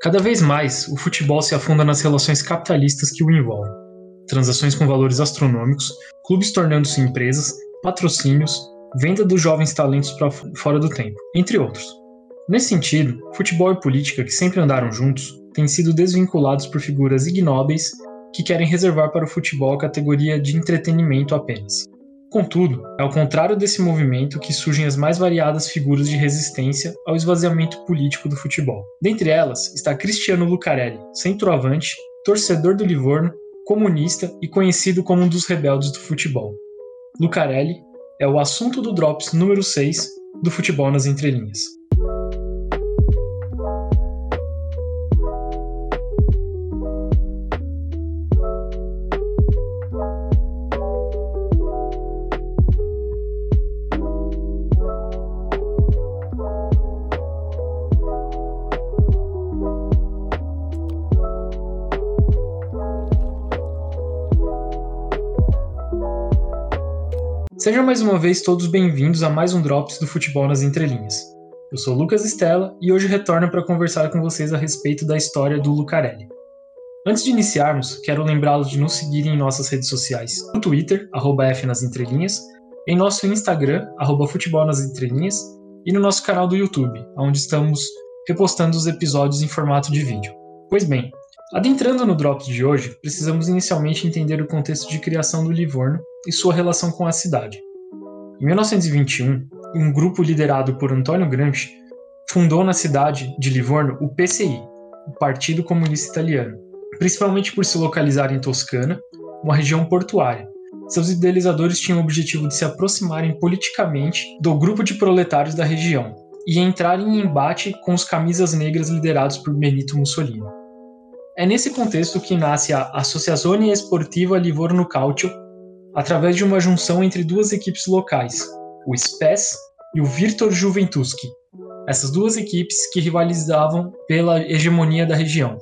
Cada vez mais, o futebol se afunda nas relações capitalistas que o envolvem. Transações com valores astronômicos, clubes tornando-se empresas, patrocínios, venda dos jovens talentos para fora do tempo, entre outros. Nesse sentido, futebol e política, que sempre andaram juntos, têm sido desvinculados por figuras ignóbeis que querem reservar para o futebol a categoria de entretenimento apenas. Contudo, é ao contrário desse movimento que surgem as mais variadas figuras de resistência ao esvaziamento político do futebol. Dentre elas está Cristiano Lucarelli, centroavante, torcedor do Livorno, comunista e conhecido como um dos rebeldes do futebol. Lucarelli é o assunto do Drops número 6 do Futebol nas Entrelinhas. Sejam mais uma vez todos bem-vindos a mais um Drops do Futebol nas Entrelinhas. Eu sou Lucas Estela e hoje retorno para conversar com vocês a respeito da história do Lucarelli. Antes de iniciarmos, quero lembrá-los de nos seguirem em nossas redes sociais, no Twitter, arroba F nas entrelinhas, em nosso Instagram, arroba Futebol nas Entrelinhas, e no nosso canal do YouTube, onde estamos repostando os episódios em formato de vídeo. Pois bem, adentrando no Drops de hoje, precisamos inicialmente entender o contexto de criação do Livorno e sua relação com a cidade. Em 1921, um grupo liderado por Antônio Gramsci fundou na cidade de Livorno o PCI, o Partido Comunista Italiano, principalmente por se localizar em Toscana, uma região portuária. Seus idealizadores tinham o objetivo de se aproximarem politicamente do grupo de proletários da região e entrarem em embate com os camisas negras liderados por Benito Mussolini. É nesse contexto que nasce a Associazione Esportiva Livorno Calcio, através de uma junção entre duas equipes locais, o SPES e o Virtor Juventuski. Essas duas equipes que rivalizavam pela hegemonia da região.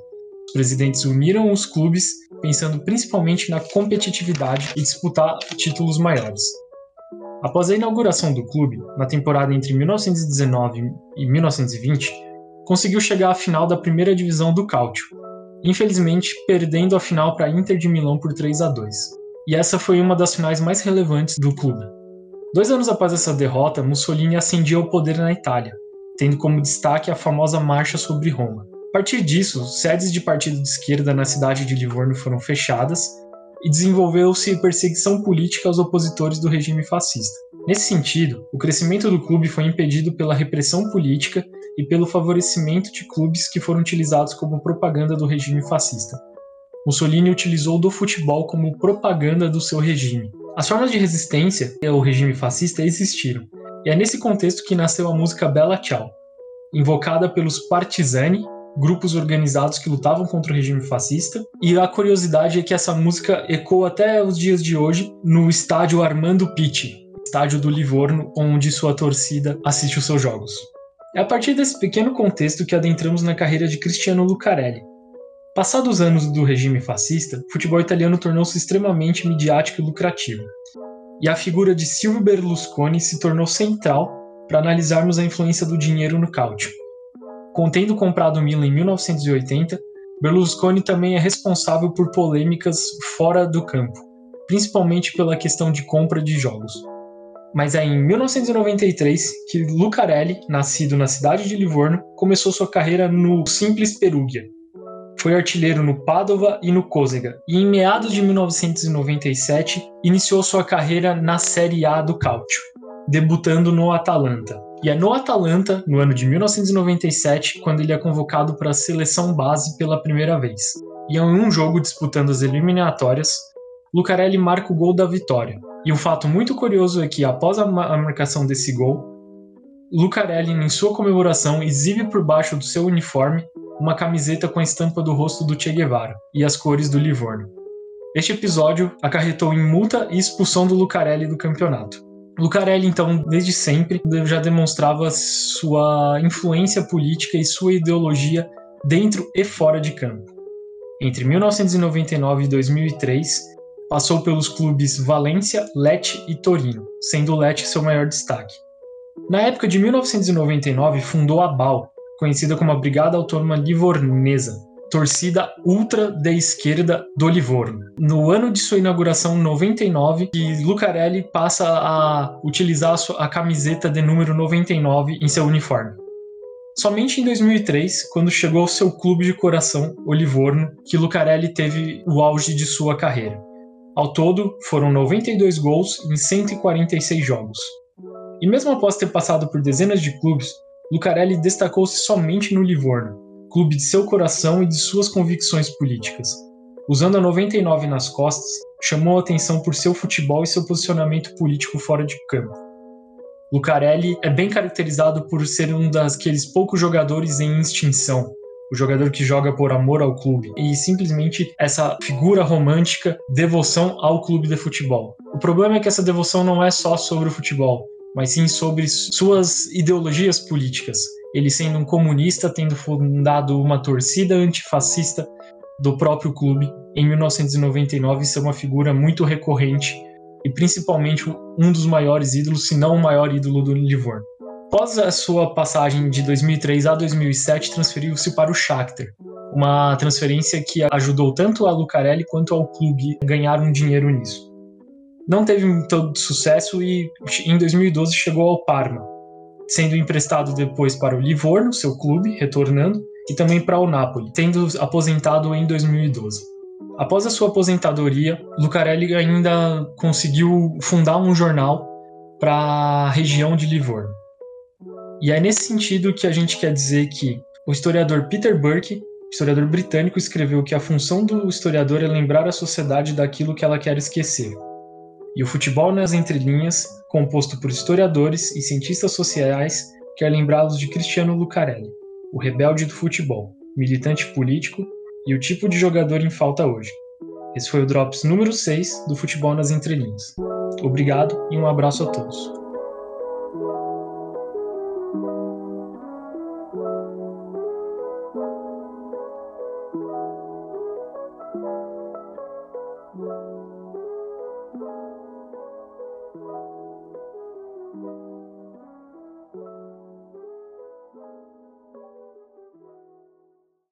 Os presidentes uniram os clubes pensando principalmente na competitividade e disputar títulos maiores. Após a inauguração do clube, na temporada entre 1919 e 1920, conseguiu chegar à final da primeira divisão do Cálcio, infelizmente perdendo a final para a Inter de Milão por 3 a 2 e essa foi uma das finais mais relevantes do clube. Dois anos após essa derrota, Mussolini ascendia ao poder na Itália, tendo como destaque a famosa Marcha sobre Roma. A partir disso, sedes de partido de esquerda na cidade de Livorno foram fechadas e desenvolveu-se perseguição política aos opositores do regime fascista. Nesse sentido, o crescimento do clube foi impedido pela repressão política e pelo favorecimento de clubes que foram utilizados como propaganda do regime fascista. Mussolini utilizou do futebol como propaganda do seu regime. As formas de resistência ao regime fascista existiram, e é nesse contexto que nasceu a música Bella Ciao, invocada pelos Partizani, grupos organizados que lutavam contra o regime fascista, e a curiosidade é que essa música ecoa até os dias de hoje no estádio Armando Pitti, estádio do Livorno, onde sua torcida assiste os seus jogos. É a partir desse pequeno contexto que adentramos na carreira de Cristiano Lucarelli, Passados anos do regime fascista, o futebol italiano tornou-se extremamente midiático e lucrativo. E a figura de Silvio Berlusconi se tornou central para analisarmos a influência do dinheiro no cálcio. Contendo comprado o Milan em 1980, Berlusconi também é responsável por polêmicas fora do campo, principalmente pela questão de compra de jogos. Mas é em 1993 que Lucarelli, nascido na cidade de Livorno, começou sua carreira no Simples Perugia, foi artilheiro no Padova e no Cosega, e em meados de 1997 iniciou sua carreira na Série A do Calcio, debutando no Atalanta. E é no Atalanta, no ano de 1997, quando ele é convocado para a seleção base pela primeira vez. E em um jogo disputando as eliminatórias, Lucarelli marca o gol da vitória. E um fato muito curioso é que, após a marcação desse gol, Lucarelli, em sua comemoração, exibe por baixo do seu uniforme uma camiseta com a estampa do rosto do Che Guevara e as cores do Livorno. Este episódio acarretou em multa e expulsão do Lucarelli do campeonato. Lucarelli, então, desde sempre, já demonstrava sua influência política e sua ideologia dentro e fora de campo. Entre 1999 e 2003, passou pelos clubes Valência, Lecce e Torino, sendo o Lecce seu maior destaque. Na época de 1999, fundou a BAL, conhecida como a Brigada Autônoma Livornesa, torcida ultra de esquerda do Livorno. No ano de sua inauguração, 99, que Lucarelli passa a utilizar a camiseta de número 99 em seu uniforme. Somente em 2003, quando chegou ao seu clube de coração, o Livorno, que Lucarelli teve o auge de sua carreira. Ao todo, foram 92 gols em 146 jogos. E mesmo após ter passado por dezenas de clubes, Lucarelli destacou-se somente no Livorno, clube de seu coração e de suas convicções políticas. Usando a 99 nas costas, chamou a atenção por seu futebol e seu posicionamento político fora de campo. Lucarelli é bem caracterizado por ser um daqueles poucos jogadores em extinção, o jogador que joga por amor ao clube e simplesmente essa figura romântica, devoção ao clube de futebol. O problema é que essa devoção não é só sobre o futebol, mas sim sobre suas ideologias políticas. Ele sendo um comunista, tendo fundado uma torcida antifascista do próprio clube em 1999, ser uma figura muito recorrente e principalmente um dos maiores ídolos, se não o maior ídolo do Livorno. Após a sua passagem de 2003 a 2007, transferiu-se para o Shakhtar, uma transferência que ajudou tanto a Lucarelli quanto ao clube a ganhar um dinheiro nisso não teve todo sucesso e em 2012 chegou ao Parma, sendo emprestado depois para o Livorno, seu clube, retornando, e também para o Napoli, tendo aposentado em 2012. Após a sua aposentadoria, Lucarelli ainda conseguiu fundar um jornal para a região de Livorno. E é nesse sentido que a gente quer dizer que o historiador Peter Burke, historiador britânico, escreveu que a função do historiador é lembrar a sociedade daquilo que ela quer esquecer e o Futebol nas Entrelinhas, composto por historiadores e cientistas sociais, quer lembrá-los de Cristiano Lucarelli, o rebelde do futebol, militante político e o tipo de jogador em falta hoje. Esse foi o Drops número 6 do Futebol nas Entrelinhas. Obrigado e um abraço a todos.